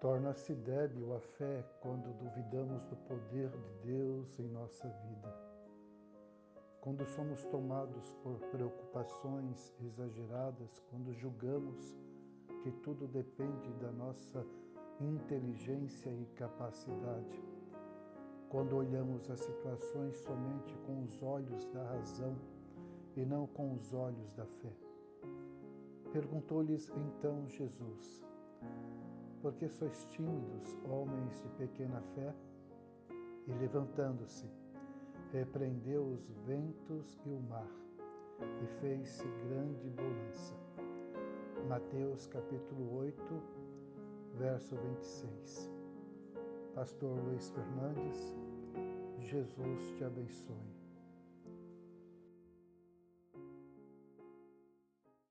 Torna-se débil a fé quando duvidamos do poder de Deus em nossa vida. Quando somos tomados por preocupações exageradas, quando julgamos que tudo depende da nossa inteligência e capacidade. Quando olhamos as situações somente com os olhos da razão e não com os olhos da fé. Perguntou-lhes então Jesus: Por que sois tímidos, homens de pequena fé? E levantando-se, repreendeu os ventos e o mar, e fez-se grande bonança. Mateus capítulo 8, verso 26. Pastor Luiz Fernandes, Jesus te abençoe.